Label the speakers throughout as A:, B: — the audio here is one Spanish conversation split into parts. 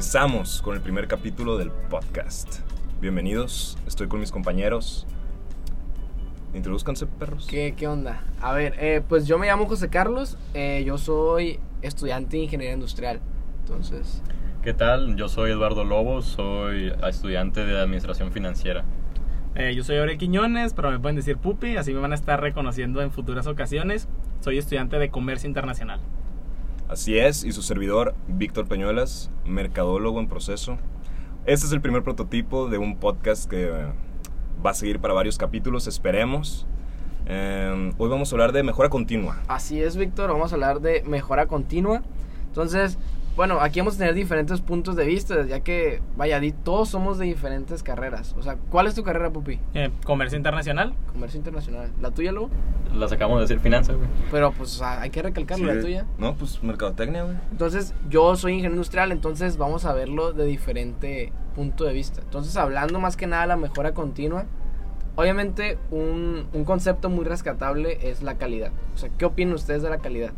A: Empezamos con el primer capítulo del podcast. Bienvenidos, estoy con mis compañeros. Introduzcanse, perros.
B: ¿Qué, qué onda? A ver, eh, pues yo me llamo José Carlos, eh, yo soy estudiante de Ingeniería Industrial. Entonces,
C: ¿Qué tal? Yo soy Eduardo Lobo, soy estudiante de Administración Financiera.
D: Eh, yo soy Aurel Quiñones, pero me pueden decir Pupi, así me van a estar reconociendo en futuras ocasiones. Soy estudiante de Comercio Internacional.
A: Así es, y su servidor, Víctor Peñuelas, mercadólogo en proceso. Este es el primer prototipo de un podcast que va a seguir para varios capítulos, esperemos. Eh, hoy vamos a hablar de mejora continua.
B: así es, Víctor, vamos a hablar de mejora continua. Entonces, bueno, aquí vamos a tener diferentes puntos de vista, ya que, vaya, todos somos de diferentes carreras. O sea, ¿cuál es tu carrera, Pupi?
D: Eh, Comercio Internacional.
B: Comercio Internacional. ¿La tuya, luego?
C: Las acabamos de decir finanzas, güey.
B: Pero, pues, o sea, hay que recalcarlo, la
A: Sí.
B: tuya.
A: No, pues mercadotecnia, güey.
B: Entonces, yo soy ingeniero industrial, entonces vamos a verlo de diferente punto de vista. Entonces, hablando más que nada de la mejora continua, obviamente un, un concepto muy rescatable es la calidad. O sea, ¿qué opinan ustedes de la calidad?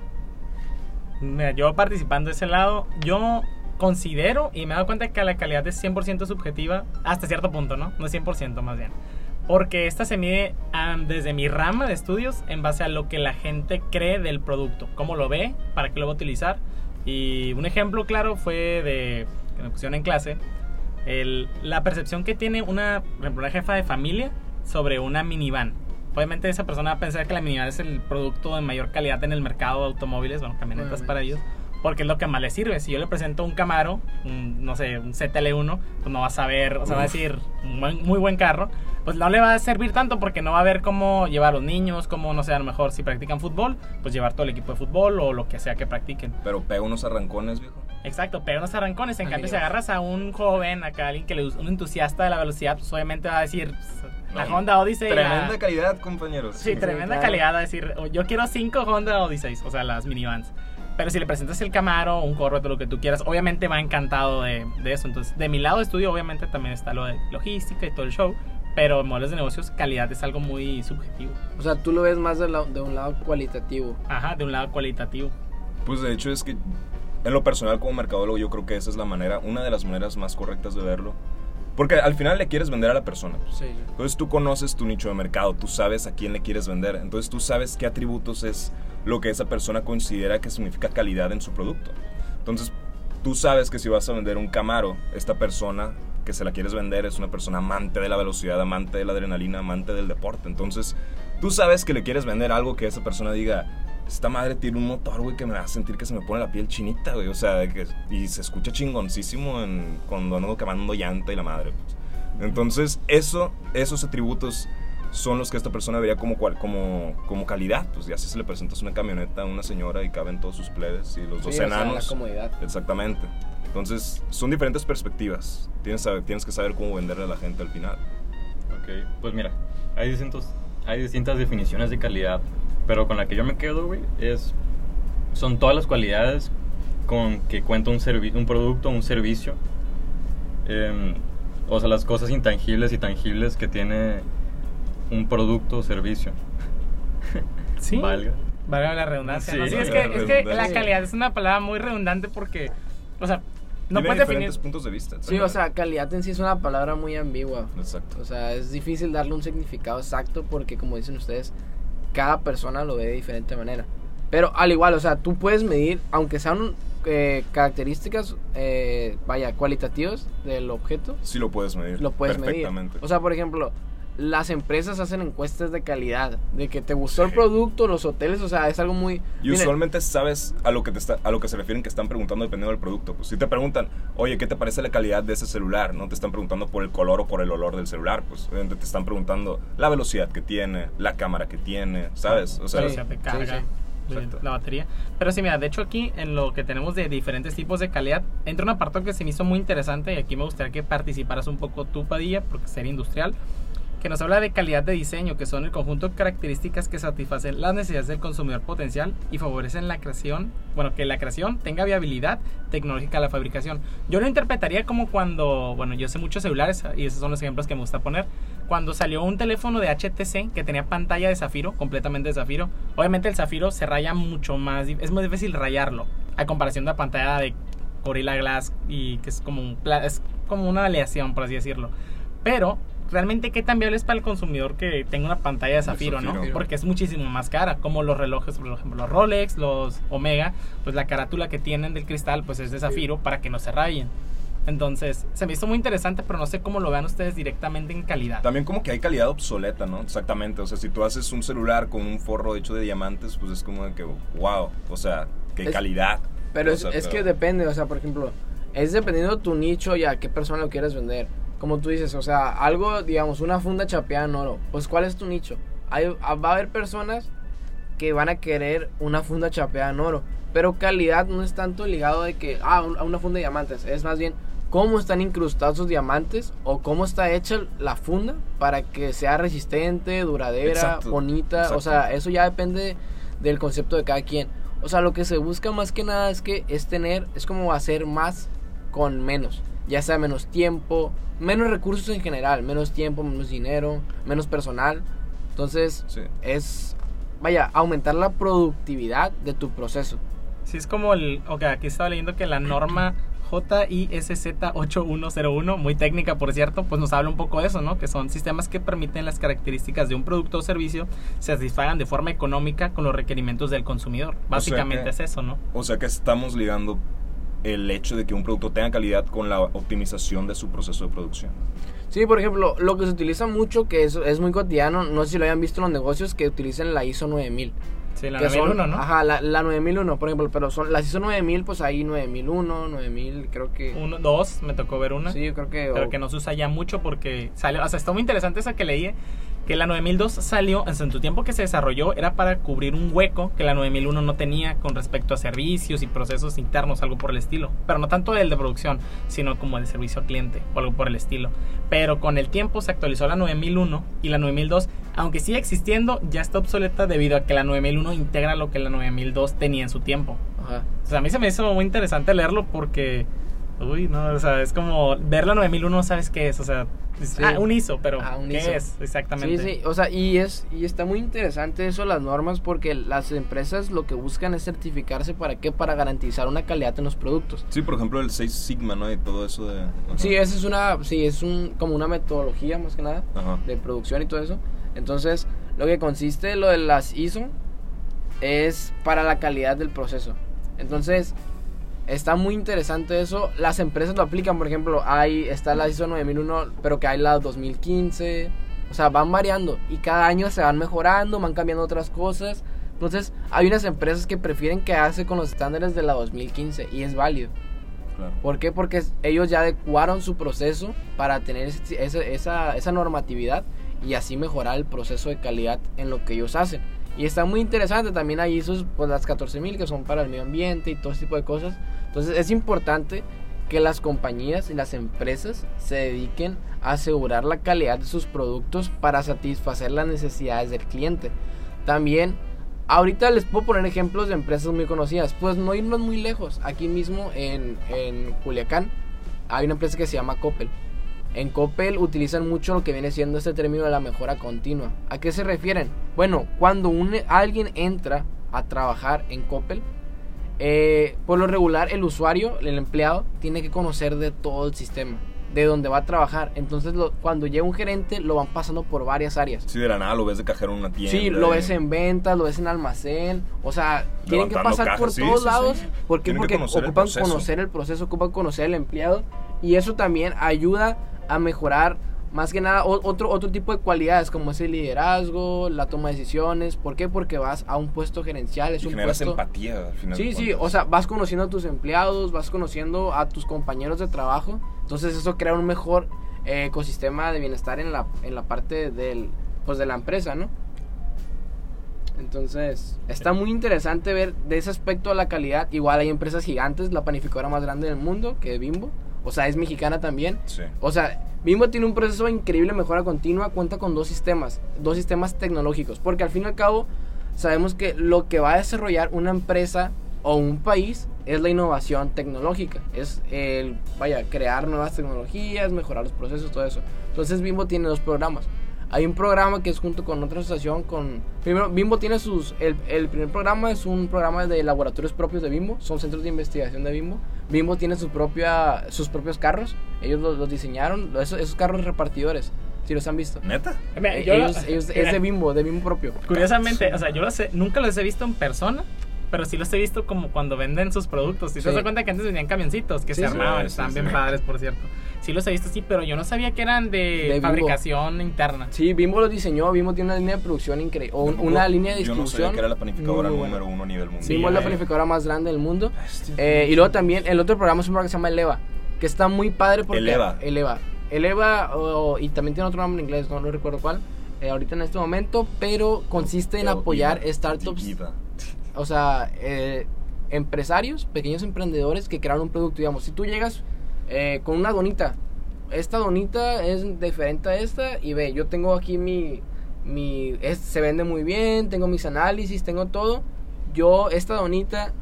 D: Mira, yo participando de ese lado, yo considero y me he dado cuenta que la calidad es 100% subjetiva hasta cierto punto, ¿no? No es 100% más bien. Porque esta se mide am, desde mi rama de estudios en base a lo que la gente cree del producto, cómo lo ve, para qué lo va a utilizar. Y un ejemplo claro fue de que me pusieron en clase, el- la percepción que tiene una, por ejemplo, una jefa de familia sobre una minivan. Obviamente esa persona va a pensar que la minivan es el producto de mayor calidad en el mercado de automóviles, bueno, camionetas
B: Obviamente.
D: para ellos, porque es lo que más le sirve. Si yo le presento un Camaro, un, no sé, un CTL1, pues no va a saber, o sea, va a
A: Uf.
D: decir, un buen- muy buen carro, pues no le va a servir tanto porque no va a ver cómo llevar a los niños, cómo, no sé, a lo mejor si practican fútbol, pues llevar todo el equipo de fútbol o lo que sea que practiquen.
A: Pero pega unos arrancones, viejo.
D: Exacto, pega unos arrancones. En
B: Al
D: cambio, si
B: nivel.
D: agarras a un joven, acá alguien que le un entusiasta de la velocidad, pues obviamente va a decir pues, la
A: No,
D: Honda Odyssey. la-
A: Tremenda calidad, compañeros.
D: Sí, tremenda
B: claro.
D: calidad. A decir, "Oh, yo quiero cinco Honda Odyssey, o sea, las minivans. Pero si le presentas el Camaro, un Corvette, lo que tú quieras, obviamente va encantado de, de eso. Entonces, de mi lado de estudio, obviamente también está lo de logística y todo el show. Pero en modelos de negocios, calidad es algo muy subjetivo.
B: O sea, tú lo ves más de, la- de un lado cualitativo.
D: Ajá, de un lado cualitativo.
A: Pues de hecho es que en lo personal como mercadólogo yo creo que esa es la manera, una de las maneras más correctas de verlo. Porque al final le quieres vender a la persona.
B: Sí.
A: Entonces tú conoces tu nicho de mercado, tú sabes a quién le quieres vender, entonces tú sabes qué atributos es lo que esa persona considera que significa calidad en su producto. Entonces tú sabes que si vas a vender un Camaro, esta persona que se la quieres vender es una persona amante de la velocidad, amante de la adrenalina, amante del deporte. Entonces tú sabes que le quieres vender algo que esa persona diga, esta madre tiene un motor, güey, que me va a sentir que se me pone la piel chinita, güey. O sea, que, y se escucha chingoncísimo en, cuando ando quemando llanta y la madre. pues. Entonces, eso, esos atributos son los que esta persona vería como, cual- como, como calidad. Pues ya si se le presentas una camioneta a una señora y caben todos sus plebes y los dos
B: Sí, o sea, la
A: enanos.
B: comodidad.
A: Exactamente. Entonces, son diferentes perspectivas. Tienes, tienes que saber cómo venderle a la gente al final.
C: Ok, pues mira, hay, distintos, hay distintas definiciones de calidad, pero con la que yo me quedo, güey, es... Son todas las cualidades con que cuenta un, un producto, un servicio. Em, o sea, las cosas intangibles y tangibles que tiene un producto o servicio.
D: Sí.
C: Valga.
D: Valga la redundancia.
C: Sí,
D: ¿no? Sí, es, que,
A: la
D: es que la calidad es una palabra muy redundante porque, o sea, no
A: Tiene
D: puedes definir.
A: diferentes puntos de vista.
B: Sí, o sea, calidad en sí es una palabra muy ambigua.
A: Exacto.
B: O sea, es difícil darle un significado exacto porque, como dicen ustedes, cada persona lo ve de diferente manera. Pero al igual, o sea, tú puedes medir, aunque sean eh, características, eh, vaya, cualitativas del objeto,
A: Sí lo puedes medir.
B: lo puedes medir. O sea, por ejemplo, las empresas hacen encuestas de calidad, de que te gustó el producto, los hoteles, o sea, es algo muy...
A: Y usualmente sabes a lo que te está, a lo que se refieren que están preguntando dependiendo del producto. Pues si te preguntan, oye, ¿qué te parece la calidad de ese celular? No te están preguntando por el color o por el olor del celular. Pues obviamente te están preguntando la velocidad que tiene, la cámara que tiene, ¿sabes? O sea,
B: Sí.
D: velocidad de carga,
B: sí.
D: de
A: Exacto.
D: la batería. Pero sí, mira, de hecho aquí en lo que tenemos de diferentes tipos de calidad, entra un apartado que se me hizo muy interesante y aquí me gustaría que participaras un poco tú, Padilla, porque sería industrial, que nos habla de calidad de diseño, que son el conjunto de características que satisfacen las necesidades del consumidor potencial y favorecen la creación, bueno, que la creación tenga viabilidad tecnológica a la fabricación. Yo lo interpretaría como cuando, bueno, yo sé muchos celulares y esos son los ejemplos que me gusta poner. Cuando salió un teléfono de HTC que tenía pantalla de zafiro, completamente de zafiro, obviamente el zafiro se raya mucho más, es muy difícil rayarlo a comparación de la pantalla de Gorilla Glass y que es como, un, es como una aleación, por así decirlo. Pero realmente qué tan viable es para el consumidor que tenga una pantalla de zafiro, ¿no?
A: zafiro.
D: Porque es muchísimo más cara, como los relojes, por ejemplo, los Rolex, los Omega, pues la carátula que tienen del cristal pues es de zafiro para que no se rayen. Entonces, se me hizo muy interesante, pero no sé cómo lo vean ustedes directamente en calidad.
A: También como que hay calidad obsoleta, ¿no? Exactamente. O sea, si tú haces un celular con un forro hecho de diamantes, pues es como de que, wow. O sea, qué
B: Es-
A: calidad.
B: Pero
A: O
B: es,
A: sea,
B: es
A: pero-
B: que depende, o sea, por ejemplo, es dependiendo de tu nicho y a qué persona lo quieres vender. Como tú dices, o sea, algo, digamos, una funda chapeada en oro. Pues, ¿cuál es tu nicho? Hay, ah, va a haber personas que van a querer una funda chapeada en oro. Pero calidad no es tanto ligado de que, ah, un- a una funda de diamantes. Es más bien cómo están incrustados sus diamantes o cómo está hecha la funda para que sea resistente, duradera,
A: Exacto,
B: bonita. O
A: exacto.
B: sea, eso ya depende del concepto de cada quien. O sea, lo que se busca más que nada es que es tener, es como hacer más con menos. Ya sea menos tiempo, menos recursos en general, menos tiempo, menos dinero, menos personal. Entonces,
A: Sí.
B: es, vaya, aumentar la productividad de tu proceso.
D: Sí, es como el. Ok, aquí estaba leyendo que la norma JISZ8101, muy técnica por cierto, pues nos habla un poco de eso, ¿no? Que son sistemas que permiten las características de un producto o servicio se satisfagan de forma económica con los requerimientos del consumidor. Básicamente
A: que-
D: es eso, ¿no?
A: O sea que estamos ligando el hecho de que un producto tenga calidad con la optimización de su proceso de producción.
B: Sí, por ejemplo, lo que se utiliza mucho, que es, es muy cotidiano, no sé si lo hayan visto en los negocios, que utilizan la ISO 9000.
D: Sí, la
B: que son-
D: 9001, ¿no?
B: Ajá, la, la 9001, por ejemplo, pero son las ISO 9000, pues ahí 9001, 9000, creo que...
D: Uno, dos, me tocó ver una.
B: Sí, yo creo que...
D: pero
B: o-
D: que no se usa ya mucho porque salió, o sea, está muy interesante esa que leí, que la 9002 salió, en su tiempo que se desarrolló, era para cubrir un hueco que la 9001 no tenía con respecto a servicios y procesos internos, algo por el estilo. Pero no tanto el de producción, sino como el servicio al cliente o algo por el estilo. Pero con el tiempo se actualizó la 9001 y la 9002, aunque sigue existiendo, ya está obsoleta debido a que la 9001 integra lo que la 9002 tenía en su tiempo.
B: Ajá.
D: O sea, a mí se me hizo muy interesante leerlo porque. Uy, no, o sea, es como ver la 9001, no sabes qué es, o sea,
B: Sí.
D: ah, un ISO, pero
B: Ah, un
D: ¿qué
B: ISO.
D: es exactamente?
B: Sí, sí, o sea, y es y está muy interesante eso las normas porque las empresas lo que buscan es certificarse para qué para garantizar una calidad en los productos.
A: Sí, por ejemplo, el 6 Sigma, ¿no? Y todo eso de... ajá.
B: Sí, esa es una sí, es un como una metodología más que nada
A: Ajá.
B: de producción y todo eso. Entonces, lo que consiste lo de las ISO es para la calidad del proceso. Entonces, está muy interesante eso. Las empresas lo aplican, por ejemplo, hay está la ISO 9001, pero que hay la 2015. O sea, van variando y cada año se van mejorando, van cambiando otras cosas. Entonces, hay unas empresas que prefieren quedarse con los estándares de la 2015 y es válido.
A: Claro.
B: ¿Por qué? Porque ellos ya adecuaron su proceso para tener ese- ese- esa, esa normatividad y así mejorar el proceso de calidad en lo que ellos hacen. Y está muy interesante, también hay ISOs, pues las 14000 que son para el medio ambiente y todo ese tipo de cosas. Entonces es importante que las compañías y las empresas se dediquen a asegurar la calidad de sus productos para satisfacer las necesidades del cliente. También Ahorita les puedo poner ejemplos de empresas muy conocidas. Pues no irnos muy lejos. Aquí mismo en, en Culiacán hay una empresa que se llama Coppel. En Coppel utilizan mucho lo que viene siendo este término de la mejora continua. ¿A qué se refieren? Bueno, cuando un, alguien entra a trabajar en Coppel, eh, por lo regular el usuario, el empleado, tiene que conocer de todo el sistema, de donde va a trabajar. Entonces lo- cuando llega un gerente lo van pasando por varias áreas.
A: Sí, de la nada lo ves de cajero en una tienda.
B: Sí, lo ves en ventas, lo ves en almacén, o sea, tienen que pasar
A: cajas,
B: por
A: sí,
B: todos
A: sí,
B: lados,
A: sí. Tienen que
B: porque
A: el
B: ocupan conocer el proceso, ocupan conocer al empleado y eso también ayuda a mejorar más que nada otro otro tipo de cualidades como es el liderazgo, la toma de decisiones, ¿por qué? Porque vas a un puesto gerencial, es
A: Y
B: un
A: generas
B: puesto
A: empatía al final.
B: Sí, sí, o sea, vas conociendo a tus empleados, vas conociendo a tus compañeros de trabajo, entonces eso crea un mejor eh, ecosistema de bienestar en la, en la parte del, pues de la empresa, ¿no? Entonces, está muy interesante ver de ese aspecto a la calidad. Igual hay empresas gigantes, la panificadora más grande del mundo, que es Bimbo. O sea, es mexicana también.
A: Sí.
B: O sea, Bimbo tiene un proceso increíble de mejora continua, cuenta con dos sistemas, dos sistemas tecnológicos, porque al fin y al cabo sabemos que lo que va a desarrollar una empresa o un país es la innovación tecnológica, es el, vaya, crear nuevas tecnologías, mejorar los procesos, todo eso. Entonces Bimbo tiene dos programas. Hay un programa que es junto con otra asociación con... Primero, Bimbo tiene sus... El, el primer programa es un programa de laboratorios propios de Bimbo, son centros de investigación de Bimbo. Bimbo tiene su propia, sus propios carros. Ellos los, los diseñaron. Esos, esos carros repartidores. Si los han visto.
A: ¿Neta?
B: Eh,
D: yo-
B: ellos- ellos- es de Bimbo, de Bimbo propio.
D: Curiosamente, o sea, yo los he- nunca los he visto en persona, pero sí los he visto como cuando venden sus productos. Si
B: Sí.
D: te das cuenta que antes vendían camioncitos que
B: Sí,
D: se armaban,
A: sí,
D: bien
A: sí.
D: padres, por cierto. Sí los he visto, sí, pero yo no sabía que eran de,
B: De Bimbo.
D: fabricación interna.
B: Sí, Bimbo los diseñó. Bimbo tiene una línea de producción increíble. O una línea de
A: Yo no
B: distribución.
A: sabía que era la panificadora número uno a nivel mundial.
B: Bimbo es la panificadora más grande del mundo. Eh, y luego también el otro programa es un programa que se llama Eleva, que está muy padre porque
A: Eleva.
B: Eleva. Eleva o- y también tiene otro nombre en inglés, no, no recuerdo cuál. eh, ahorita en este momento, pero consiste en apoyar startups, o sea, eh, empresarios, pequeños emprendedores que crearon un producto, digamos, si tú llegas eh, con una donita, esta donita es diferente a esta y ve, yo tengo aquí mi, mi se vende muy bien, tengo mis análisis, tengo todo, yo esta donita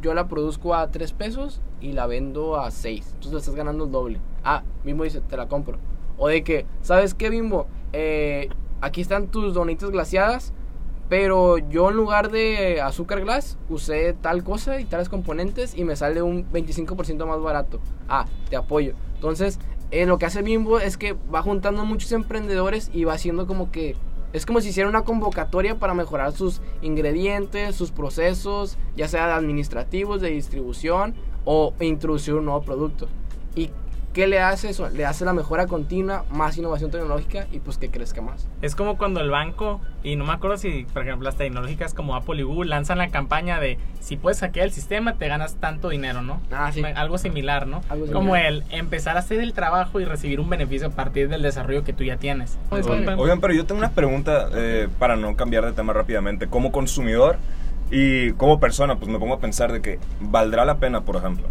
B: yo la produzco a 3 pesos y la vendo a 6, entonces le estás ganando el doble. Ah, Bimbo dice, te la compro. O de que, ¿sabes qué, Bimbo? Eh, aquí están tus donitas glaciadas, pero yo en lugar de azúcar glass usé tal cosa y tales componentes y me sale un 25% más barato. Ah, te apoyo. Entonces, eh, lo que hace Bimbo es que va juntando muchos emprendedores y va haciendo como que... Es como si hiciera una convocatoria para mejorar sus ingredientes, sus procesos, ya sea administrativos, de distribución o introducir un nuevo producto. ¿Y qué le hace eso? Le hace la mejora continua, más innovación tecnológica y pues que crezca más.
D: Es como cuando el banco, y no me acuerdo si, por ejemplo, las tecnológicas como Apple y Google lanzan la campaña de si puedes hackear el sistema, te ganas tanto dinero, ¿no?
B: Ah, sí.
D: Algo similar, ¿no?
B: Algo similar.
D: Como el empezar a hacer el trabajo y recibir un beneficio a partir del desarrollo que tú ya tienes.
A: Oigan, pero yo tengo una pregunta eh, para no cambiar de tema rápidamente. Como consumidor y como persona, pues me pongo a pensar de que valdrá la pena, por ejemplo.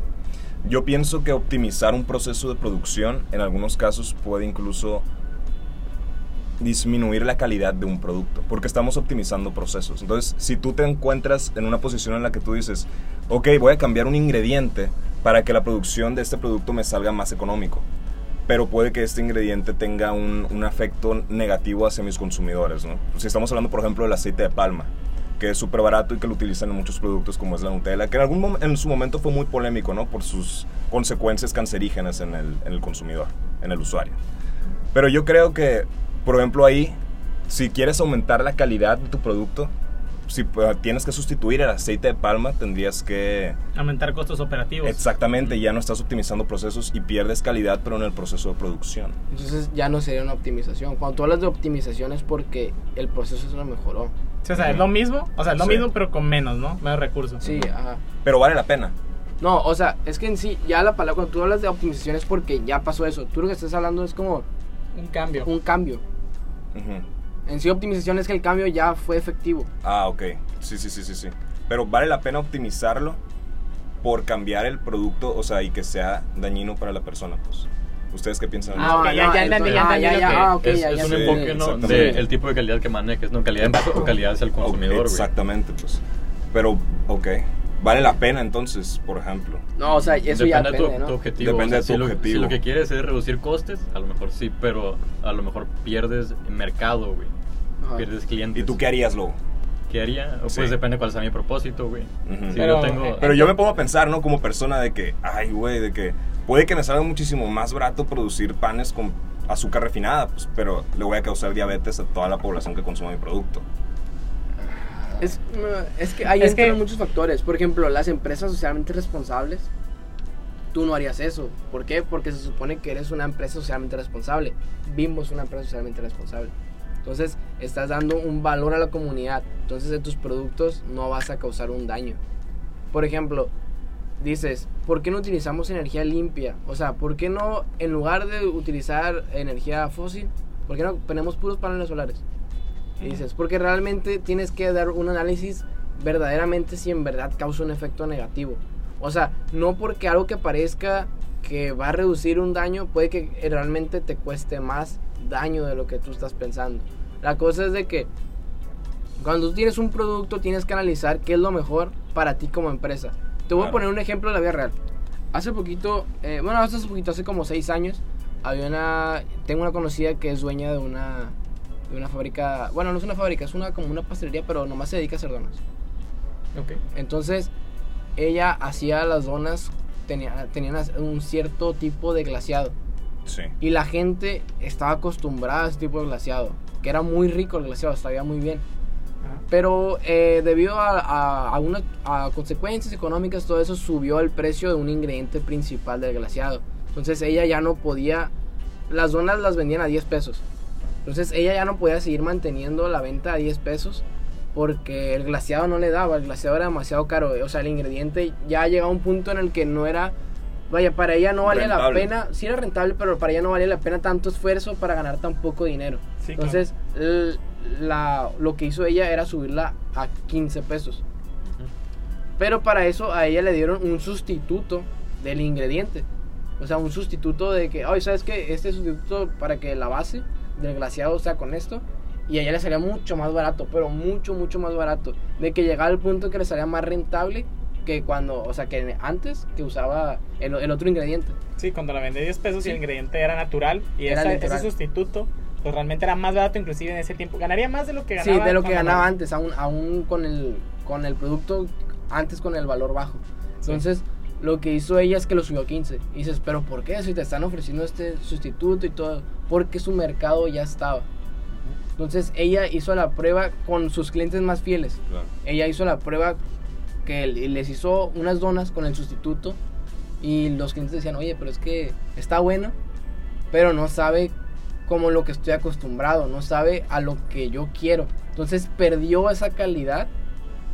A: Yo pienso que optimizar un proceso de producción en algunos casos puede incluso disminuir la calidad de un producto, porque estamos optimizando procesos. Entonces, si tú te encuentras en una posición en la que tú dices, ok, voy a cambiar un ingrediente para que la producción de este producto me salga más económico, pero puede que este ingrediente tenga un, un efecto negativo hacia mis consumidores, ¿no? Si estamos hablando, por ejemplo, del aceite de palma, que es súper barato y que lo utilizan en muchos productos como es la Nutella, que en, algún mom- en su momento fue muy polémico, ¿no? Por sus consecuencias cancerígenas en el, en el consumidor, en el usuario. Pero yo creo que, por ejemplo, ahí, si quieres aumentar la calidad de tu producto, si pues, tienes que sustituir el aceite de palma, tendrías que...
D: Aumentar costos operativos.
A: Exactamente, ya no estás optimizando procesos y pierdes calidad, pero en el proceso de producción.
B: Entonces ya no sería una optimización. Cuando tú hablas de optimización es porque el proceso se lo mejoró.
D: Sí, o sea, es lo mismo, o sea, es lo
A: Sí.
D: mismo, pero con menos, ¿no? Menos recursos.
B: Sí, ajá.
A: Pero vale la pena.
B: No, o sea, es que en sí, ya la palabra, cuando tú hablas de optimización es porque ya pasó eso. Tú lo que estás hablando es como
D: Un cambio.
B: un cambio.
A: Ujú.
B: En sí, optimización es que el cambio ya fue efectivo.
A: Ah, ok. Sí, sí, sí, sí, sí. Pero vale la pena optimizarlo por cambiar el producto, o sea, y que sea dañino para la persona, pues. ¿Ustedes qué piensan?
D: Ah, ok, ya- ya entendí, ya
B: ah,
D: entendí
B: ya,
C: es,
B: ya,
C: es
B: ya
C: un enfoque ¿no? De el tipo de calidad que manejes, ¿no? Calidad de o calidad hacia el consumidor, güey.
A: Exactamente, pues. Pero, ok. Vale la pena entonces, por ejemplo.
B: No, o sea, eso ya
C: depende de
B: depende,
C: tu, objetivo.
A: Depende
C: o sea,
A: de tu
C: si Lo,
A: objetivo.
C: si lo que quieres es reducir costes, a lo mejor sí, pero a lo mejor pierdes mercado, güey. Pierdes clientes.
A: ¿Y tú qué harías, Lobo?
C: ¿Qué haría? Pues
A: Sí.
C: depende cuál sea mi propósito, güey.
A: Ujú.
C: Si
D: Pero,
C: yo tengo...
A: Pero yo me pongo a pensar, ¿no? Como persona de que, ay, güey, de que puede que me salga muchísimo más barato producir panes con azúcar refinada, pues, pero le voy a causar diabetes a toda la población que consuma mi producto.
B: Es, es que ahí
D: Es que-
B: muchos factores. Por ejemplo, las empresas socialmente responsables, tú no harías eso. ¿Por qué? Porque se supone que eres una empresa socialmente responsable. Bimbo es una empresa socialmente responsable. Entonces, estás dando un valor a la comunidad. Entonces, de tus productos no vas a causar un daño. Por ejemplo, dices, ¿por qué no utilizamos energía limpia? O sea, ¿por qué no, en lugar de utilizar energía fósil, ¿por qué no ponemos puros paneles solares? Y dices, porque realmente tienes que dar un análisis verdaderamente si en verdad causa un efecto negativo. O sea, no porque algo que parezca que va a reducir un daño, puede que realmente te cueste más daño de lo que tú estás pensando. La cosa es de que cuando tú tienes un producto tienes que analizar qué es lo mejor para ti como empresa. Te voy a
A: Claro.
B: poner un ejemplo de la vida real. Hace poquito, eh, bueno, hace poquito, hace como seis años, había una, tengo una conocida que es dueña de una, de una fábrica, bueno, no es una fábrica, es una como una pastelería, pero nomás se dedica a hacer donas.
D: Ok.
B: Entonces, ella hacía las donas tenía, tenían un cierto tipo de glaseado.
A: Sí.
B: Y la gente estaba acostumbrada a ese tipo de glaseado. Que era muy rico el glaseado, sabía muy bien.
D: Ajá.
B: Pero eh, debido a, a, a una- a consecuencias económicas, todo eso subió el precio de un ingrediente principal del glaseado. Entonces ella ya no podía... Las donas las vendían a 10 pesos. Entonces ella ya no podía seguir manteniendo la venta a 10 pesos porque el glaseado no le daba, el glaseado era demasiado caro. O sea, el ingrediente ya llegaba a un punto en el que no era... Vaya, para ella no valía la pena, sí era rentable, pero para ella no valía la pena tanto esfuerzo para ganar tan poco dinero.
D: Sí,
B: Entonces, la, lo que hizo ella era subirla a 15 pesos. Pero para eso a ella le dieron un sustituto del ingrediente. O sea, un sustituto de que, oye, ¿sabes qué? Este sustituto para que la base del glaseado sea con esto. Y a ella le salía mucho más barato, pero mucho, mucho más barato. De que llegaba al punto que le salía más rentable que cuando, o sea, que antes que usaba el, el otro ingrediente.
D: Sí, cuando la vendí 10 pesos
B: Sí.
D: y el ingrediente era natural y
B: Era
D: esa-
B: natural.
D: ese sustituto pues realmente era más barato inclusive en ese tiempo. Ganaría más de lo que
B: Sí,
D: ganaba.
B: de lo que ganaba antes, aún, aún con, el, con el producto, antes con el valor bajo. Entonces, lo que hizo ella es que lo subió a 15. Y dices, pero ¿por qué? Si te están ofreciendo este sustituto y todo, porque su mercado ya estaba. Entonces, ella hizo la prueba con sus clientes más fieles.
A: Claro.
B: Ella hizo la prueba que les hizo unas donas con el sustituto y los clientes decían, oye, pero es que está bueno, pero no sabe como lo que estoy acostumbrado, no sabe a lo que yo quiero. Entonces perdió esa calidad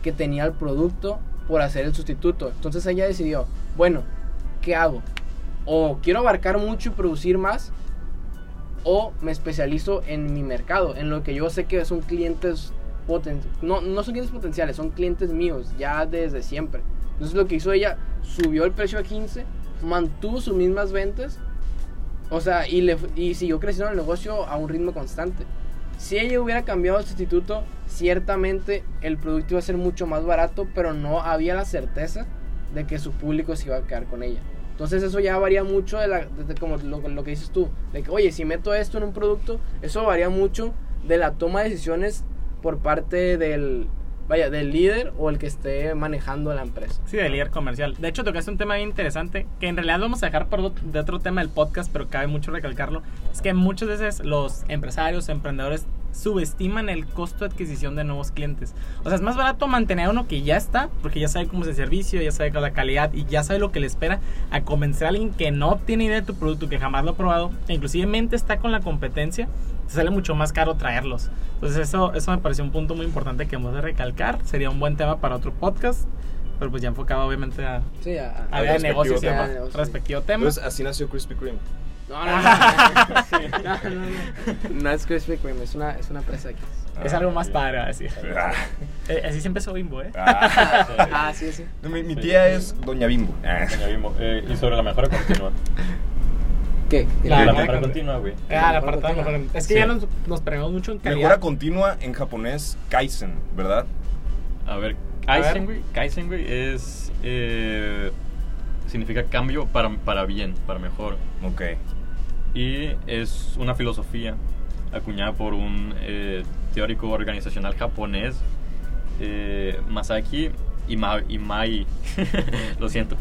B: que tenía el producto por hacer el sustituto. Entonces ella decidió, bueno, ¿qué hago? O quiero abarcar mucho y producir más, o me especializo en mi mercado, en lo que yo sé que son clientes poten no, no son clientes potenciales, son clientes míos, ya desde siempre. Entonces lo que hizo ella, subió el precio a 15, mantuvo sus mismas ventas, o sea, y, le, y siguió creciendo el negocio a un ritmo constante. Si ella hubiera cambiado el sustituto, ciertamente el producto iba a ser mucho más barato, pero no había la certeza de que su público se iba a quedar con ella. Entonces eso ya varía mucho de, la, de- de como lo, lo que dices tú, de que, oye, si meto esto en un producto, eso varía mucho de la toma de decisiones por parte del, vaya, del líder o el que esté manejando la empresa.
D: Sí, de líder comercial. De hecho, tocaste un tema bien interesante que en realidad lo vamos a dejar por de otro tema del podcast, pero cabe mucho recalcarlo. Es que muchas veces los empresarios, emprendedores subestiman el costo de adquisición de nuevos clientes. O sea, es más barato mantener a uno que ya está, porque ya sabe cómo es el servicio, ya sabe la calidad y ya sabe lo que le espera, a convencer a alguien que no tiene idea de tu producto, que jamás lo ha probado, e inclusive mente está con la competencia, te sale mucho más caro traerlos. Entonces eso, eso me pareció un punto muy importante que hemos de recalcar. Sería un buen tema para otro podcast, pero pues ya enfocado obviamente a,
B: Sí, a, a-
D: a
A: respectivo
D: negocios y respectivo tema.
A: Entonces, así nació Krispy Kreme.
B: No, no, no, no, no, no, no. No es Krispy Kreme, es una, es una presa aquí.
D: es algo más padre, así.
A: Ah.
D: Eh, así se empezó Bimbo, ¿eh?
A: Ah.
B: Ah, sí, sí.
A: Mi, mi tía es Doña Bimbo. Ah.
C: Doña Bimbo, eh, y sobre la mejora continua.
B: ¿Qué?
D: La
C: La,
D: mejora continua.
C: güey.
D: Ah, la apartado
B: continua.
D: mejor. Es que
C: Sí.
D: ya nos, nos perdemos mucho en calidad.
A: Mejora continua en japonés Kaizen, ¿verdad?
C: A ver,
D: A ver.
C: Kaizen, güey, Kaizen, güey, es... eh, significa cambio para, para bien, para mejor.
A: Ok.
C: Y es una filosofía acuñada por un eh, teórico organizacional japonés, eh, Masaki Ima- Imai. Lo siento.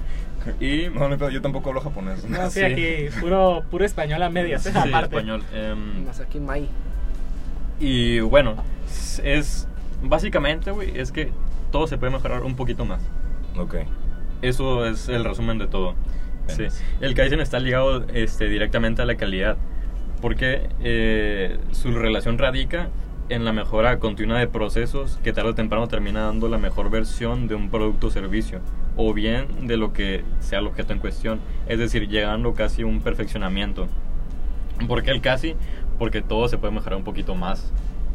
C: Y...
A: No, no, pero yo tampoco hablo japonés.
D: No, sí,
C: Sí.
D: aquí puro, puro español a medias.
C: Sí,
D: aparte.
C: español. em,
B: Masaki Mai.
C: y bueno, es- es... Básicamente, güey, es que todo se puede mejorar un poquito más.
A: Ok.
C: Eso es el resumen de todo. Sí. El Kaizen está ligado este, directamente a la calidad, porque eh, su relación radica en la mejora continua de procesos que tarde o temprano termina dando la mejor versión de un producto o servicio, o bien de lo que sea el objeto en cuestión, es decir, llegando casi a un perfeccionamiento. ¿Por qué el casi? Porque todo se puede mejorar un poquito más.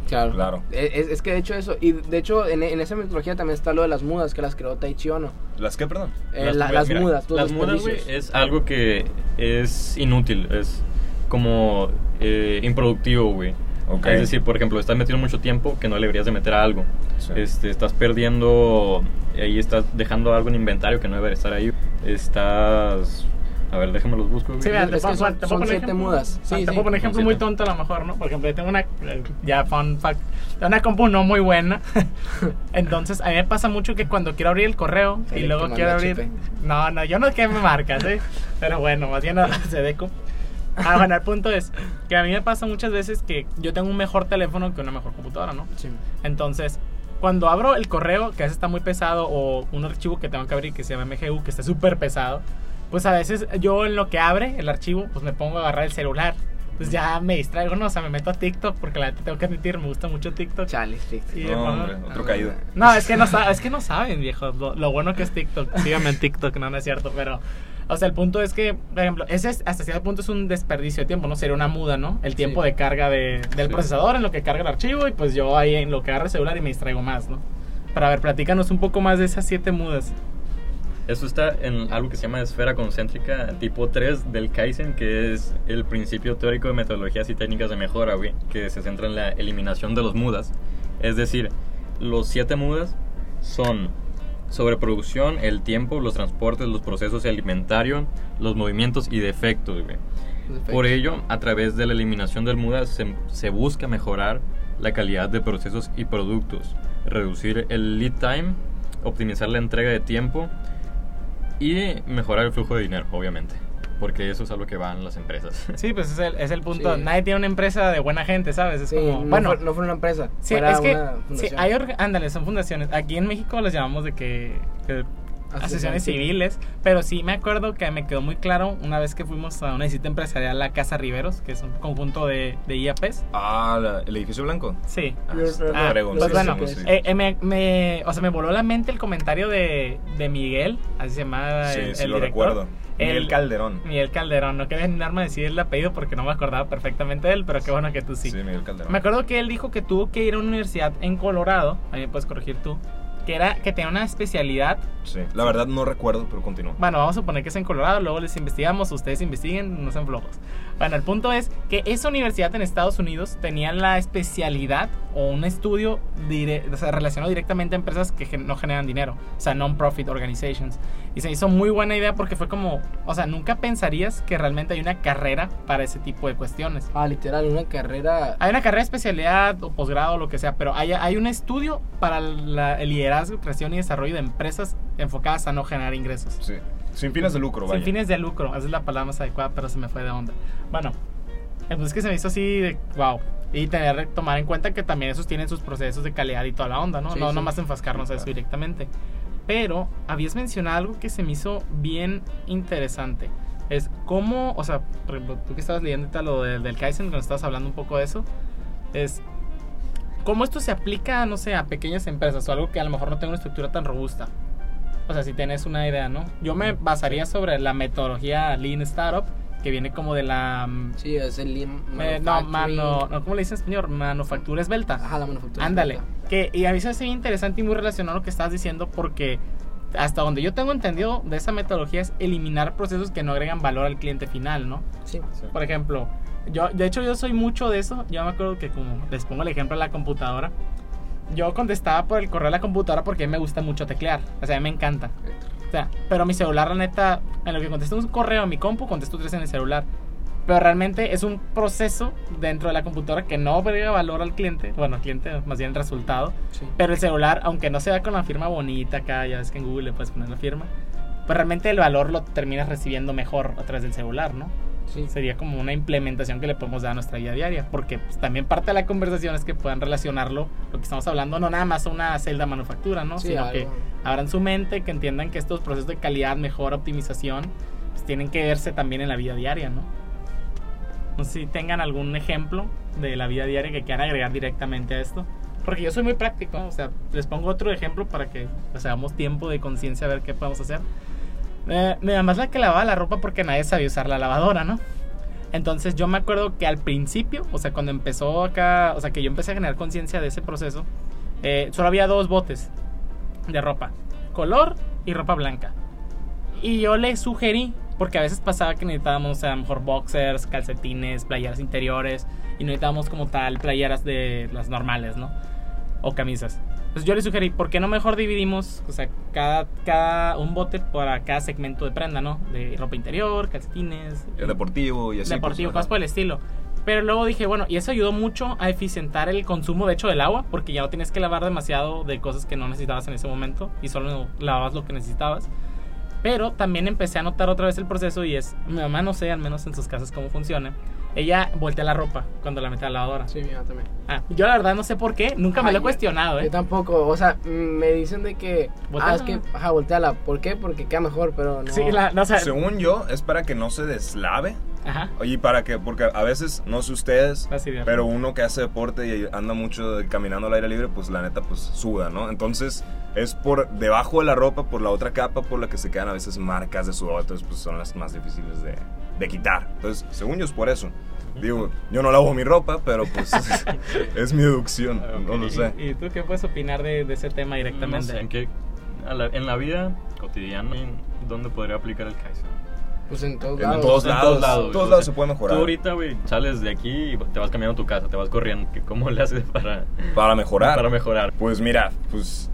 B: Claro.
A: Claro.
B: Es, es que de hecho eso, y de hecho en, en esa metodología también está lo de las mudas que las creó Taichi Ono.
A: ¿Las qué, perdón?
B: Eh, la- las,
C: mira,
B: mudas,
C: las mudas, güey, es algo que es inútil, es como eh, improductivo, güey.
A: Ok.
C: Es decir, por ejemplo, estás metiendo mucho tiempo que no le deberías de meter a algo.
A: Sí.
C: Este, estás perdiendo, ahí estás dejando algo en inventario que no debería estar ahí. Estás A ver, déjame los busco. güey.
D: Sí, mira,
B: Es
D: te
B: que
D: puedo-
B: son-
D: te
B: son siete
D: ejemplo-
B: mudas.
D: Ah,
B: Sí,
D: te
B: sí.
D: puedo poner ejemplo muy tonto a lo mejor, ¿no? Por ejemplo, yo tengo una, eh, ya fun fact, una compu no muy buena. Entonces, a mí me pasa mucho que cuando quiero abrir el correo y
B: El
D: luego
B: que
D: quiero abrir...
B: HP.
D: No, no, yo no que me marcas, ¿eh? Pero bueno, más bien se deco. Ah, bueno, el punto es que a mí me pasa muchas veces que yo tengo un mejor teléfono que una mejor computadora, ¿no?
B: Sí.
D: Entonces, cuando abro el correo, que a veces está muy pesado, o un archivo que tengo que abrir que se llama MGU, que está súper pesado, pues a veces yo en lo que abre el archivo, pues me pongo a agarrar el celular. Pues ya me distraigo, no, o sea, me meto a TikTok, porque la tengo que admitir, me gusta mucho TikTok.
B: Chale, sí.
D: Y
A: No, hombre, otro caído.
D: no, es que no, es que no saben, viejos, lo, lo bueno que es TikTok. Síganme en TikTok, no, no es cierto, pero... O sea, el punto es que, por ejemplo, ese es, hasta cierto punto es un desperdicio de tiempo, ¿no? Sería una muda, ¿no? El tiempo
B: Sí.
D: de carga de, del
A: Sí.
D: procesador en lo que carga el archivo y pues yo ahí en lo que agarro el celular y me distraigo más, ¿no? Pero a ver, platícanos un poco más de esas siete mudas.
C: Esto está en algo que se llama esfera concéntrica tipo 3 del Kaizen, que es el principio teórico de metodologías y técnicas de mejora, güey, que se centra en la eliminación de los mudas. Es decir, los siete mudas son sobreproducción, el tiempo, los transportes, los procesos alimentarios, los movimientos y defectos, güey. Por ello, a través de la eliminación del muda se, se busca mejorar la calidad de procesos y productos, reducir el lead time, optimizar la entrega de tiempo y mejorar el flujo de dinero, obviamente, porque eso es a lo que van las empresas.
D: Sí, pues es el, es el punto.
B: Sí.
D: Nadie tiene una empresa de buena gente, ¿sabes? Es
B: Sí,
D: como,
B: no,
D: bueno,
B: fue, no fue una empresa.
D: sí, es que ándale, son fundaciones. Aquí en México las llamamos de que, que asociaciones civiles, pero sí me acuerdo que me quedó muy claro una vez que fuimos a una visita empresarial a Casa Riveros, que es un conjunto de, de IAPs.
A: Ah, la- el edificio blanco.
D: Sí.
A: Ah,
D: Ah, pues
A: sí,
D: bueno,
A: sí, sí.
D: eh, eh, me, me- o sea, me voló la mente el comentario de, de Miguel, así se llama
A: Sí,
D: el,
A: sí
D: el
A: lo
D: director.
A: recuerdo. Miguel
D: El-
A: Calderón.
D: Miguel Calderón, no quería animarme a decir el apellido porque no me acordaba perfectamente de él, pero qué bueno que tú sí.
A: Sí, Miguel Calderón.
D: Me acuerdo que él dijo que tuvo que ir a una universidad en Colorado, ahí me puedes corregir tú, que era que tenía una especialidad.
A: Sí, la verdad no recuerdo, pero continúa.
D: Bueno, vamos a suponer que es en Colorado, luego les investigamos, ustedes investiguen, no sean flojos. Bueno, el punto es que esa universidad en Estados Unidos tenía la especialidad o un estudio dire- o sea, relacionado directamente a empresas que gen- no generan dinero, o sea, non-profit organizations. Y se hizo muy buena idea porque fue como, o sea, nunca pensarías que realmente hay una carrera para ese tipo de cuestiones.
B: Ah, literal, una carrera.
D: Hay una carrera de especialidad o posgrado o lo que sea, pero hay, hay un estudio para la- el liderazgo, creación y desarrollo de empresas enfocadas a no generar ingresos.
A: Sí. Sin fines de lucro, vaya.
D: Sin fines de lucro, esa es la palabra más adecuada, pero se me fue de onda. Bueno, pues es que se me hizo así, de, wow. Y tener tomar en cuenta que también esos tienen sus procesos de calidad y toda la onda, ¿no?
B: Sí,
D: no
B: sí.
D: nomás enfascarnos a eso
A: Claro.
D: directamente. Pero habías mencionado algo que se me hizo bien interesante. Es cómo, o sea, por ejemplo, tú que estabas leyendo lo del, del Kaizen, cuando estabas hablando un poco de eso, es cómo esto se aplica, no sé, a pequeñas empresas o algo que a lo mejor no tenga una estructura tan robusta. O sea, si tienes una idea, ¿no? Yo me basaría sobre la metodología Lean Startup, que viene como de la... mm,
B: Sí, es el Lean
D: eh, no,
B: Manufacturing.
D: mano, no, ¿cómo le dicen en español? Manufactura esbelta.
B: Ajá, la manufactura.
D: Ándale.
B: esbelta.
D: Que, y a mí se me hace interesante y muy relacionado a lo que estás diciendo porque hasta donde yo tengo entendido de esa metodología es eliminar procesos que no agregan valor al cliente final, ¿no?
B: Sí.
D: Por ejemplo, yo, de hecho yo soy mucho de eso. Yo me acuerdo que como les pongo el ejemplo de la computadora, yo contestaba por el correo de la computadora porque a mí me gusta mucho teclear. O sea, a mí me encanta. O sea, pero mi celular, la neta, en lo que contesto un correo en mi compu, contesto tres en el celular. Pero realmente es un proceso dentro de la computadora que no agrega valor al cliente. Bueno, al cliente, más bien el resultado.
B: Sí.
D: Pero el celular, aunque no se vea con la firma bonita acá, ya ves que en Google le puedes poner la firma. Pues realmente el valor lo terminas recibiendo mejor a través del celular, ¿no?
B: Sí.
D: Sería como una implementación que le podemos dar a nuestra vida diaria. Porque pues, también parte de la conversación es que puedan relacionarlo, lo que estamos hablando, no nada más a una celda manufactura, ¿no?
B: Sí,
D: Sino
B: algo.
D: que abran su mente, que entiendan que estos procesos de calidad, mejora, optimización, pues tienen que verse también en la vida diaria, ¿no? No sé si tengan algún ejemplo de la vida diaria que quieran agregar directamente a esto. Porque yo soy muy práctico, ¿no? o sea, les pongo otro ejemplo para que pues, hagamos tiempo de conciencia a ver qué podemos hacer. Eh, mi la que lavaba la ropa porque nadie sabía usar la lavadora, ¿no? Entonces yo me acuerdo que al principio, o sea, cuando empezó acá, o sea, que yo empecé a generar conciencia de ese proceso, eh, solo había dos botes de ropa, color y ropa blanca. Y yo le sugerí, porque a veces pasaba que necesitábamos a lo mejor boxers, calcetines, playeras interiores, y necesitábamos como tal playeras de las normales, ¿no? o camisas. Entonces yo le sugerí, ¿por qué no mejor dividimos, o sea, cada, cada un bote para cada segmento de prenda, ¿no? De ropa interior, calcetines,
A: El deportivo y así.
D: deportivo,
A: pues,
D: cosas por el estilo. Pero luego dije, bueno, y eso ayudó mucho a eficientar el consumo, de hecho, del agua, porque ya no tienes que lavar demasiado de cosas que no necesitabas en ese momento y solo lavabas lo que necesitabas. Pero también empecé a notar otra vez el proceso y es, mi mamá no sé, al menos en sus casas, cómo funciona. Ella voltea la ropa cuando la mete a la lavadora.
B: Sí, mi mamá también.
D: Ah, yo la verdad no sé por qué, nunca me
B: Ay,
D: lo he
B: yo-
D: cuestionado,
B: Yo
D: ¿eh?
B: tampoco, o sea, mm, me dicen de que. Ah, es que, ajá, volteala. ¿Por qué? Porque queda mejor, pero no.
D: Sí, la, no, o sea,
A: Según yo, es para que no se deslave.
D: Ajá.
A: Y para que, porque a veces, no sé ustedes,
D: Así
A: pero uno que hace deporte y anda mucho caminando al aire libre, pues la neta, pues suda, ¿no? Entonces, es por debajo de la ropa, por la otra capa, por la que se quedan a veces marcas de sudor, entonces, pues son las más difíciles de, de quitar. Entonces, según yo, es por eso. Digo, yo no lavo mi ropa, pero pues es mi deducción, no
C: Ok.
A: lo sé.
D: ¿Y, y tú qué puedes opinar de, de ese tema
C: No
D: directamente?
C: sé, ¿en, qué, la- en la vida cotidiana, ¿en ¿dónde podría aplicar el Kaizen?
B: Pues en todos
A: En
B: lados.
A: todos
C: En
A: lados,
C: todos lados,
A: en todos
C: o
A: lados
C: sea,
A: se puede mejorar.
C: Tú ahorita, güey, sales de aquí y te vas caminando a tu casa, te vas corriendo. ¿qué- ¿Cómo le haces para,
A: Para mejorar.
C: para mejorar?
A: Pues mira, pues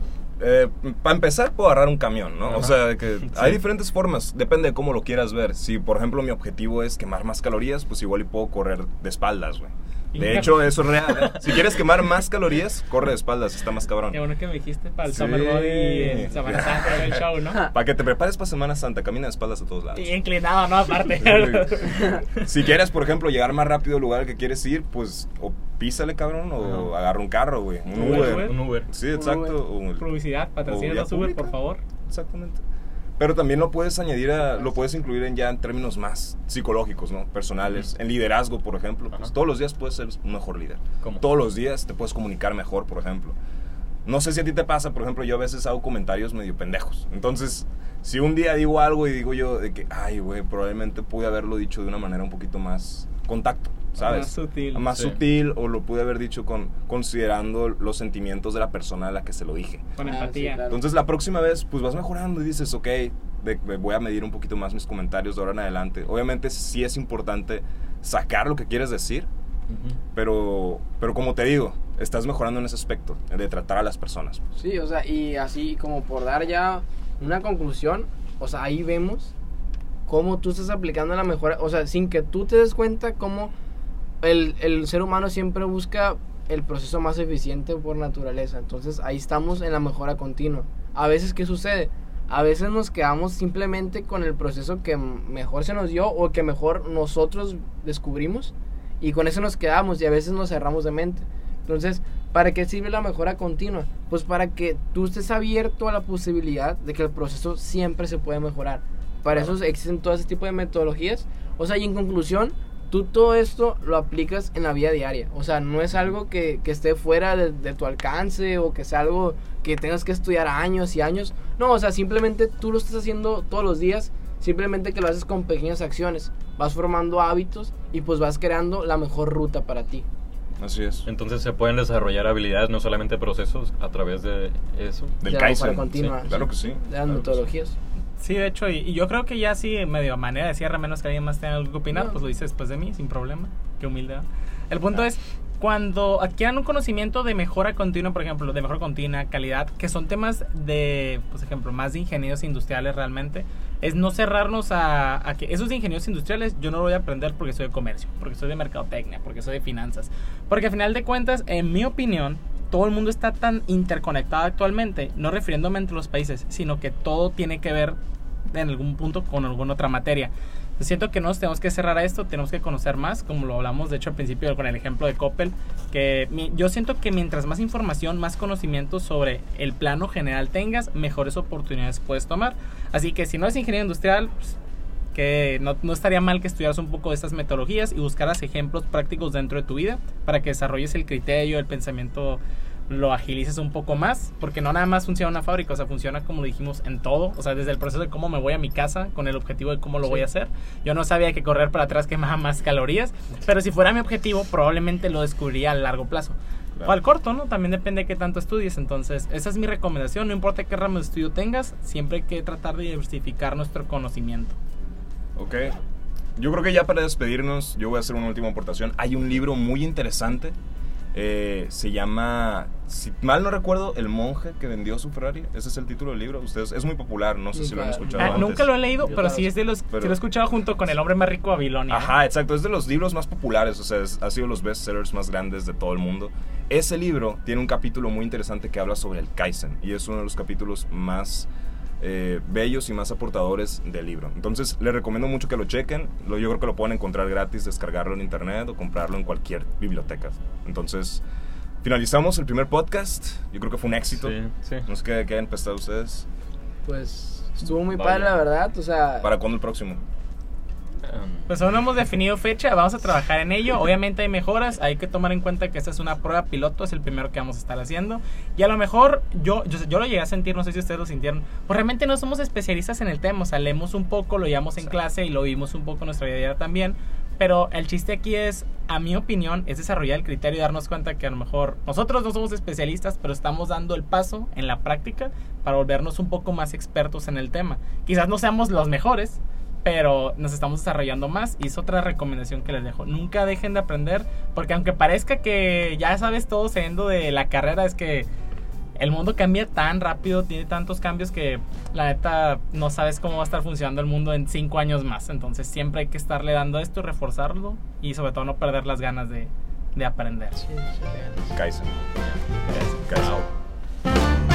A: para empezar puedo agarrar un camión, ¿no? O sea, que
C: Sí.
A: hay diferentes formas, depende de cómo lo quieras ver. Si por ejemplo mi objetivo es quemar más calorías, pues igual y puedo correr de espaldas, güey. De hecho, eso es real. ¿eh? Si quieres quemar más calorías, corre de espaldas, está más cabrón.
D: Qué bueno que me dijiste para el
A: Sí.
D: Summer Body el Semana Santa el show, ¿no?
A: Para que te prepares para Semana Santa, camina de espaldas a todos lados.
D: Y inclinado, ¿no? Aparte.
A: Si quieres, por ejemplo, llegar más rápido al lugar que quieres ir, pues písale, cabrón, o
C: Ajá.
A: agarra un carro, güey. Un
D: Uber,
A: Uber.
D: Uber.
C: Un Uber.
A: Sí, exacto.
D: Publicidad, patrocina Uber, por favor.
A: Exactamente. Pero también lo puedes añadir a, lo puedes incluir en ya en términos más psicológicos, ¿no? Personales. En liderazgo, por ejemplo. Pues todos los días puedes ser un mejor líder.
C: ¿Cómo?
A: Todos los días te puedes comunicar mejor, por ejemplo. No sé si a ti te pasa, por ejemplo, yo a veces hago comentarios medio pendejos. Entonces, si un día digo algo y digo yo de que, ay, güey, probablemente pude haberlo dicho de una manera un poquito más contacto, ¿sabes?
D: Más sutil.
A: Más
C: Sí.
A: sutil o lo pude haber dicho con considerando los sentimientos de la persona a la que se lo dije.
D: Con
B: Ah, sí,
D: empatía.
B: claro.
A: Entonces la próxima vez pues vas mejorando y dices, ok, de- de- voy a medir un poquito más mis comentarios de ahora en adelante. Obviamente sí es importante sacar lo que quieres decir,
C: Ujú.
A: pero, pero como te digo, estás mejorando en ese aspecto, de tratar a las personas.
B: Sí, o sea, y así como por dar ya una conclusión, o sea, ahí vemos cómo tú estás aplicando la mejora, o sea, sin que tú te des cuenta cómo el, el ser humano siempre busca el proceso más eficiente por naturaleza. Entonces ahí estamos en la mejora continua. A veces, ¿qué sucede? A veces nos quedamos simplemente con el proceso que mejor se nos dio o que mejor nosotros descubrimos y con eso nos quedamos y a veces nos cerramos de mente. Entonces, ¿para qué sirve la mejora continua? Pues para que tú estés abierto a la posibilidad de que el proceso siempre se puede mejorar. Para eso existen todo ese tipo de metodologías. O sea, y en conclusión, tú todo esto lo aplicas en la vida diaria. O sea, no es algo que, que esté fuera de, de tu alcance o que sea algo que tengas que estudiar años y años. No, o sea, simplemente tú lo estás haciendo todos los días. Simplemente que lo haces con pequeñas acciones. Vas formando hábitos y pues vas creando la mejor ruta para ti.
A: Así es.
C: Entonces se pueden desarrollar habilidades, no solamente procesos, a través de eso.
A: Del
B: de la
A: Kaizen. Sí, claro que sí.
B: De las
A: claro que sí.
D: Sí, de hecho, y, y yo creo que ya sí, medio manera de cierre, menos que alguien más tenga algo que opinar,
B: No.
D: pues lo dice después de mí, sin problema. Qué humilde. ¿verdad? El punto es, cuando adquieran un conocimiento de mejora continua, por ejemplo, de mejora continua, calidad, que son temas de, por ejemplo, más de ingenieros industriales realmente, es no cerrarnos a, a que esos ingenieros industriales yo no lo voy a aprender porque soy de comercio, porque soy de mercadotecnia, porque soy de finanzas. Porque al final de cuentas, en mi opinión, todo el mundo está tan interconectado actualmente, no refiriéndome entre los países, sino que todo tiene que ver en algún punto con alguna otra materia. Entonces, siento que nos tenemos que cerrar a esto, tenemos que conocer más, como lo hablamos de hecho al principio con el ejemplo de Coppel, que mi- yo siento que mientras más información, más conocimiento sobre el plano general tengas, mejores oportunidades puedes tomar. Así que si no eres ingeniero industrial, pues, que no, no estaría mal que estudiaras un poco de estas metodologías y buscaras ejemplos prácticos dentro de tu vida para que desarrolles el criterio, el pensamiento lo agilices un poco más, porque no nada más funciona una fábrica, o sea, funciona como lo dijimos en todo, o sea, desde el proceso de cómo me voy a mi casa con el objetivo de cómo lo
B: Sí.
D: voy a hacer. Yo no sabía que correr para atrás quemaba más calorías, pero si fuera mi objetivo, probablemente lo descubriría a largo plazo.
A: Claro.
D: O al corto, ¿no? También depende de qué tanto estudies. Entonces, esa es mi recomendación. No importa qué ramo de estudio tengas, siempre hay que tratar de diversificar nuestro conocimiento.
A: Ok. Yo creo que ya para despedirnos, yo voy a hacer una última aportación. Hay un libro muy interesante Eh, se llama, si mal no recuerdo, El monje que vendió su Ferrari. Ese es el título del libro. Ustedes, es muy popular, no sé si lo han
B: Nunca-
A: escuchado.
D: Ah,
A: antes.
D: nunca lo he leído, pero sí es de los
A: Pero-
D: que lo he escuchado junto con El hombre más rico de Babilonia. ¿eh?
A: Ajá, exacto. Es de los libros más populares, o sea, es- ha sido los bestsellers más grandes de todo el mundo. Ese libro tiene un capítulo muy interesante que habla sobre el Kaizen y es uno de los capítulos más eh, bellos y más aportadores del libro. Entonces, les recomiendo mucho que lo chequen. Lo, yo creo que lo pueden encontrar gratis, descargarlo en internet o comprarlo en cualquier biblioteca. Entonces, finalizamos el primer podcast. Yo creo que fue un éxito.
C: Sí, sí.
A: No sé qué, qué han pensado ustedes.
B: Pues estuvo muy padre, la verdad. O sea,
A: ¿Para cuándo el próximo?
C: Um,
D: Pues aún no hemos definido fecha, vamos a trabajar en ello. Obviamente hay mejoras, hay que tomar en cuenta que esta es una prueba piloto, es el primero que vamos a estar haciendo. Y a lo mejor yo, yo, yo lo llegué a sentir, no sé si ustedes lo sintieron, pues realmente no somos especialistas en el tema, o sea, leemos un poco, lo llevamos en clase y lo vimos un poco en nuestra vida también. Pero el chiste aquí es, a mi opinión, es desarrollar el criterio y darnos cuenta que a lo mejor nosotros no somos especialistas, pero estamos dando el paso en la práctica para volvernos un poco más expertos en el tema. Quizás no seamos los mejores, pero nos estamos desarrollando más y es otra recomendación que les dejo. Nunca dejen de aprender, porque aunque parezca que ya sabes todo saliendo de la carrera, es que el mundo cambia tan rápido, tiene tantos cambios que la neta no sabes cómo va a estar funcionando el mundo en cinco años más. Entonces siempre hay que estarle dando esto, reforzarlo y sobre todo no perder las ganas de, de aprender.
B: sí, sí, sí.
A: Kaizen. Kaizen.